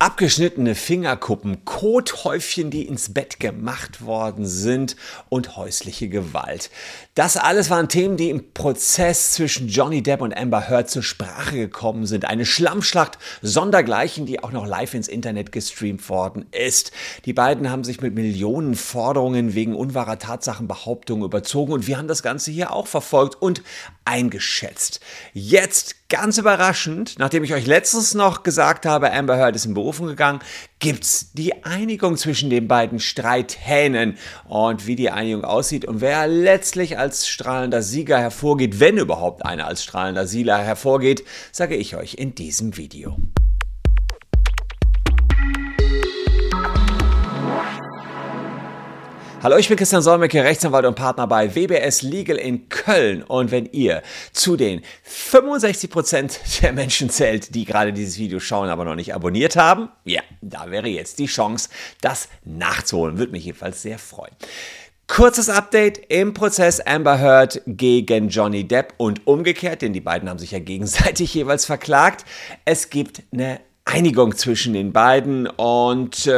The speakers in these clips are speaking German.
Abgeschnittene Fingerkuppen, Kothäufchen, die ins Bett gemacht worden sind und häusliche Gewalt. Das alles waren Themen, die im Prozess zwischen Johnny Depp und Amber Heard zur Sprache gekommen sind. Eine Schlammschlacht sondergleichen, die auch noch live ins Internet gestreamt worden ist. Die beiden haben sich mit Millionen Forderungen wegen unwahrer Tatsachenbehauptungen überzogen und wir haben das Ganze hier auch verfolgt und eingeschätzt. Jetzt ganz überraschend, nachdem ich euch letztens noch gesagt habe, Amber Heard ist in Berufung gegangen, gibt's die Einigung zwischen den beiden Streithähnen und wie die Einigung aussieht und wer letztlich als strahlender Sieger hervorgeht, wenn überhaupt einer als strahlender Sieger hervorgeht, sage ich euch in diesem Video. Hallo, ich bin Christian Solmecke, Rechtsanwalt und Partner bei WBS Legal in Köln. Und wenn ihr zu den 65% der Menschen zählt, die gerade dieses Video schauen, aber noch nicht abonniert haben, ja, da wäre jetzt die Chance, das nachzuholen. Würde mich jedenfalls sehr freuen. Kurzes Update im Prozess Amber Heard gegen Johnny Depp und umgekehrt, denn die beiden haben sich ja gegenseitig jeweils verklagt. Es gibt eine Einigung zwischen den beiden und äh,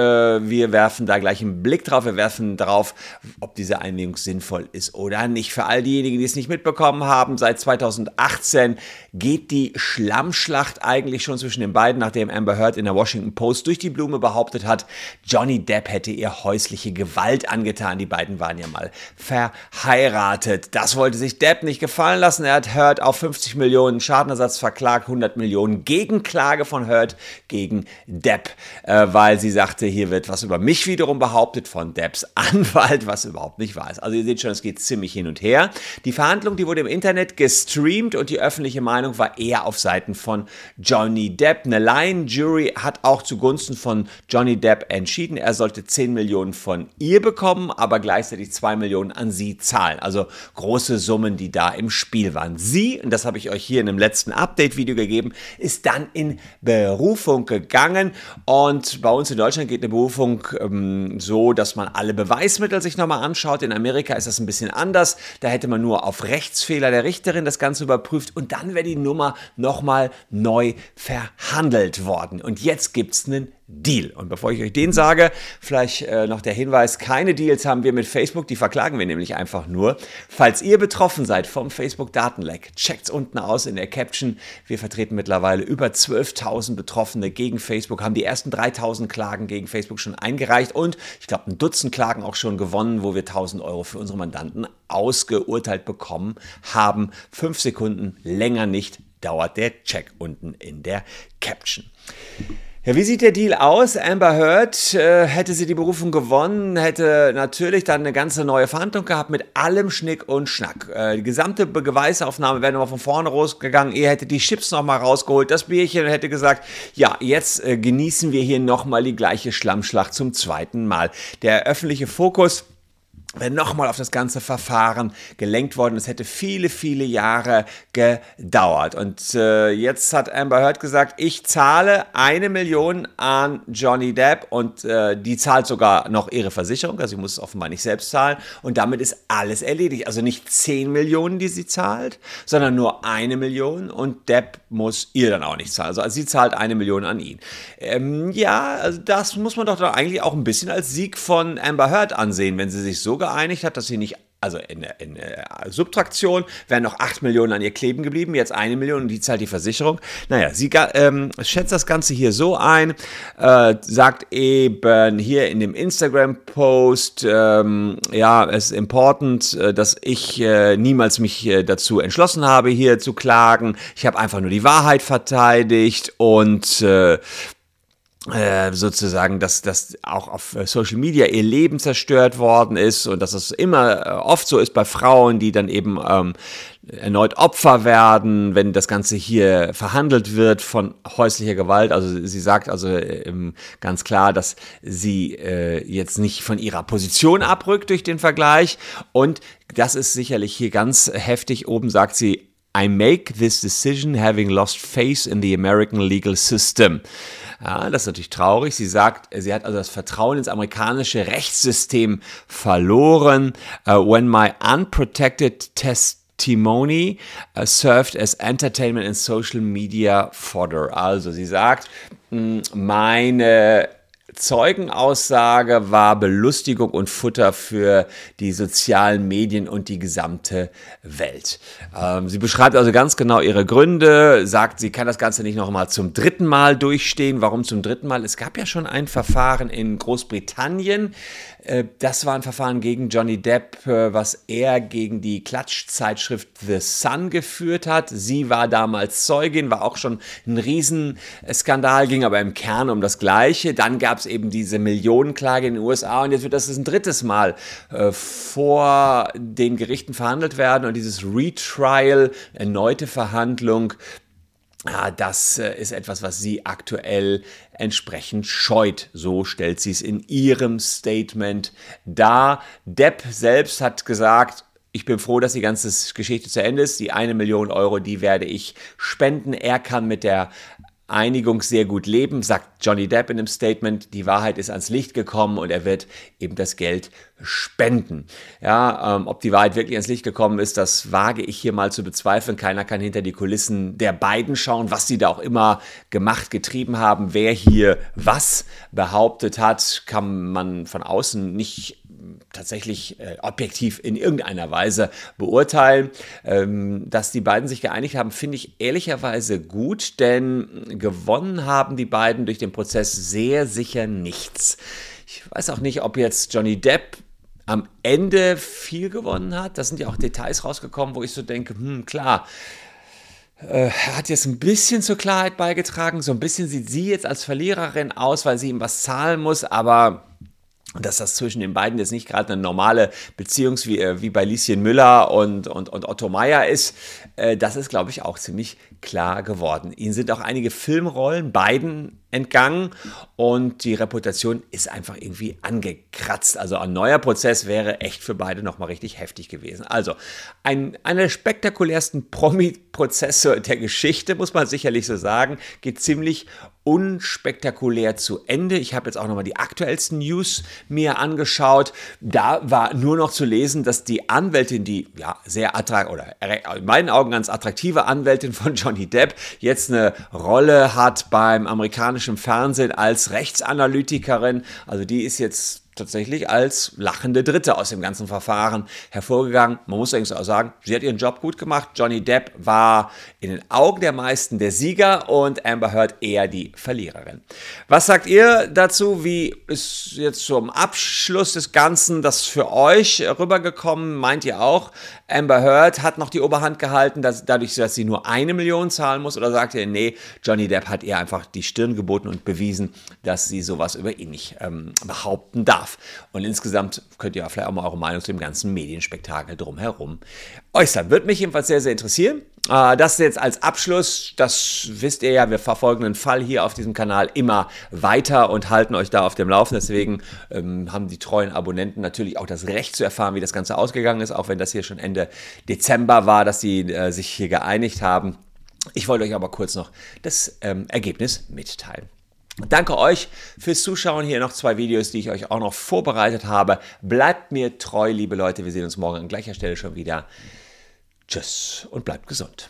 wir werfen da gleich einen Blick drauf. Wir werfen darauf, ob diese Einigung sinnvoll ist oder nicht. Für all diejenigen, die es nicht mitbekommen haben, seit 2018 geht die Schlammschlacht eigentlich schon zwischen den beiden, nachdem Amber Heard in der Washington Post durch die Blume behauptet hat, Johnny Depp hätte ihr häusliche Gewalt angetan. Die beiden waren ja mal verheiratet. Das wollte sich Depp nicht gefallen lassen. Er hat Heard auf 50 Millionen Schadenersatz verklagt, 100 Millionen Gegenklage von Heard gegen Depp, äh, weil sie sagte, hier wird was über mich wiederum behauptet von Depps Anwalt, was überhaupt nicht wahr ist. Also ihr seht schon, es geht ziemlich hin und her. Die Verhandlung, die wurde im Internet gestreamt und die öffentliche Meinung war eher auf Seiten von Johnny Depp. Eine Lion-Jury hat auch zugunsten von Johnny Depp entschieden, er sollte 10 Millionen von ihr bekommen, aber gleichzeitig 2 Millionen an sie zahlen. Also große Summen, die da im Spiel waren. Sie, und das habe ich euch hier in einem letzten Update-Video gegeben, ist dann in Berufung Berufung gegangen und bei uns in Deutschland geht eine Berufung ähm, so, dass man alle Beweismittel sich nochmal anschaut. In Amerika ist das ein bisschen anders. Da hätte man nur auf Rechtsfehler der Richterin das Ganze überprüft und dann wäre die Nummer nochmal neu verhandelt worden. Und jetzt gibt es einen Deal. Und bevor ich euch den sage, vielleicht äh, noch der Hinweis, keine Deals haben wir mit Facebook, die verklagen wir nämlich einfach nur. Falls ihr betroffen seid vom Facebook-Datenleck, checkt's unten aus in der Caption. Wir vertreten mittlerweile über 12.000 Betroffene gegen Facebook, haben die ersten 3.000 Klagen gegen Facebook schon eingereicht und ich glaube ein Dutzend Klagen auch schon gewonnen, wo wir 1.000 Euro für unsere Mandanten ausgeurteilt bekommen haben. Fünf Sekunden länger nicht dauert der Check unten in der Caption. Ja, wie sieht der Deal aus? Amber Heard, äh, hätte sie die Berufung gewonnen, hätte natürlich dann eine ganze neue Verhandlung gehabt mit allem Schnick und Schnack. Äh, die gesamte Beweisaufnahme wäre nochmal von vorne rausgegangen. Ihr hättet die Chips nochmal rausgeholt, das Bierchen und hätte gesagt, ja, jetzt äh, genießen wir hier nochmal die gleiche Schlammschlacht zum zweiten Mal. Der öffentliche Fokus nochmal auf das ganze Verfahren gelenkt worden. Es hätte viele, viele Jahre gedauert. Und äh, jetzt hat Amber Heard gesagt, ich zahle eine Million an Johnny Depp und äh, die zahlt sogar noch ihre Versicherung. Also sie muss es offenbar nicht selbst zahlen. Und damit ist alles erledigt. Also nicht zehn Millionen, die sie zahlt, sondern nur eine Million. Und Depp muss ihr dann auch nicht zahlen. Also, sie zahlt eine Million an ihn. Ähm, ja, also das muss man doch eigentlich auch ein bisschen als Sieg von Amber Heard ansehen, wenn sie sich so geeinigt hat, dass sie nicht also in, in, Subtraktion wären noch 8 Millionen an ihr kleben geblieben, jetzt eine Million und die zahlt die Versicherung. Naja, sie ähm, schätzt das Ganze hier so ein, äh, sagt eben hier in dem Instagram-Post, ähm, ja, es ist important, äh, dass ich äh, niemals mich äh, dazu entschlossen habe, hier zu klagen. Ich habe einfach nur die Wahrheit verteidigt und äh, sozusagen, dass, dass auch auf äh, Social Media ihr Leben zerstört worden ist und dass es immer äh, oft so ist bei Frauen, die dann eben ähm, erneut Opfer werden, wenn das Ganze hier verhandelt wird von häuslicher Gewalt. Also sie sagt also ähm, ganz klar, dass sie äh, jetzt nicht von ihrer Position abrückt durch den Vergleich und das ist sicherlich hier ganz heftig. Oben sagt sie, I make this decision having lost faith in the American legal system. Ja, das ist natürlich traurig. Sie sagt, sie hat also das Vertrauen ins amerikanische Rechtssystem verloren. Uh, when my unprotected test testimony uh, served as entertainment and social media fodder. Also sie sagt, meine Zeugenaussage war Belustigung und Futter für die sozialen Medien und die gesamte Welt. Ähm, sie beschreibt also ganz genau ihre Gründe, sagt, sie kann das Ganze nicht nochmal zum dritten Mal durchstehen. Warum zum dritten Mal? Es gab ja schon ein Verfahren in Großbritannien, äh, das war ein Verfahren gegen Johnny Depp, äh, was er gegen die Klatschzeitschrift The Sun geführt hat. Sie war damals Zeugin, war auch schon ein Riesenskandal, ging aber im Kern um das Gleiche. Dann gab eben diese Millionenklage in den USA und jetzt wird das ein drittes Mal äh, vor den Gerichten verhandelt werden und dieses Retrial, erneute Verhandlung, ja, das äh, ist etwas, was sie aktuell entsprechend scheut. So stellt sie es in ihrem Statement dar. Depp selbst hat gesagt, ich bin froh, dass die ganze Geschichte zu Ende ist. Die eine Million Euro, die werde ich spenden. Er kann mit der Einigung sehr gut leben, sagt Johnny Depp in einem Statement. Die Wahrheit ist ans Licht gekommen und er wird eben das Geld spenden. Ja, ähm, ob die Wahrheit wirklich ans Licht gekommen ist, das wage ich hier mal zu bezweifeln. Keiner kann hinter die Kulissen der beiden schauen, was sie da auch immer gemacht, getrieben haben. Wer hier was behauptet hat, kann man von außen nicht tatsächlich äh, objektiv in irgendeiner Weise beurteilen. Ähm, dass die beiden sich geeinigt haben, finde ich ehrlicherweise gut, denn gewonnen haben die beiden durch den Prozess sehr sicher nichts. Ich weiß auch nicht, ob jetzt Johnny Depp am Ende viel gewonnen hat. Da sind ja auch Details rausgekommen, wo ich so denke, hm, klar, äh, er hat jetzt ein bisschen zur Klarheit beigetragen. So ein bisschen sieht sie jetzt als Verliererin aus, weil sie ihm was zahlen muss, aber dass das zwischen den beiden jetzt nicht gerade eine normale Beziehung wie, äh, wie bei Lieschen Müller und, und, und Otto Meier ist, äh, das ist, glaube ich, auch ziemlich klar geworden. Ihnen sind auch einige Filmrollen, beiden entgangen und die Reputation ist einfach irgendwie angekratzt. Also ein neuer Prozess wäre echt für beide nochmal richtig heftig gewesen. Also ein, einer der spektakulärsten Promi-Prozesse der Geschichte, muss man sicherlich so sagen, geht ziemlich unspektakulär zu Ende. Ich habe jetzt auch nochmal die aktuellsten News mir angeschaut. Da war nur noch zu lesen, dass die Anwältin, die ja sehr attraktiv oder in meinen Augen ganz attraktive Anwältin von Johnny Depp, jetzt eine Rolle hat beim amerikanischen Fernsehen als Rechtsanalytikerin. Also die ist jetzt tatsächlich als lachende Dritte aus dem ganzen Verfahren hervorgegangen. Man muss allerdings auch sagen, sie hat ihren Job gut gemacht. Johnny Depp war in den Augen der meisten der Sieger und Amber Heard eher die Verliererin. Was sagt ihr dazu? Wie ist jetzt zum Abschluss des Ganzen das für euch rübergekommen? Meint ihr auch, Amber Heard hat noch die Oberhand gehalten, dass, dadurch, dass sie nur eine Million zahlen muss? Oder sagt ihr, nee, Johnny Depp hat ihr einfach die Stirn geboten und bewiesen, dass sie sowas über ihn nicht ähm, behaupten darf? Und insgesamt könnt ihr vielleicht auch mal eure Meinung zu dem ganzen Medienspektakel drumherum äußern. Würde mich jedenfalls sehr, sehr interessieren. Äh, das jetzt als Abschluss, das wisst ihr ja, wir verfolgen den Fall hier auf diesem Kanal immer weiter und halten euch da auf dem Laufen. Deswegen ähm, haben die treuen Abonnenten natürlich auch das Recht zu erfahren, wie das Ganze ausgegangen ist, auch wenn das hier schon Ende Dezember war, dass sie äh, sich hier geeinigt haben. Ich wollte euch aber kurz noch das ähm, Ergebnis mitteilen. Danke euch fürs Zuschauen. Hier noch zwei Videos, die ich euch auch noch vorbereitet habe. Bleibt mir treu, liebe Leute. Wir sehen uns morgen an gleicher Stelle schon wieder. Tschüss und bleibt gesund.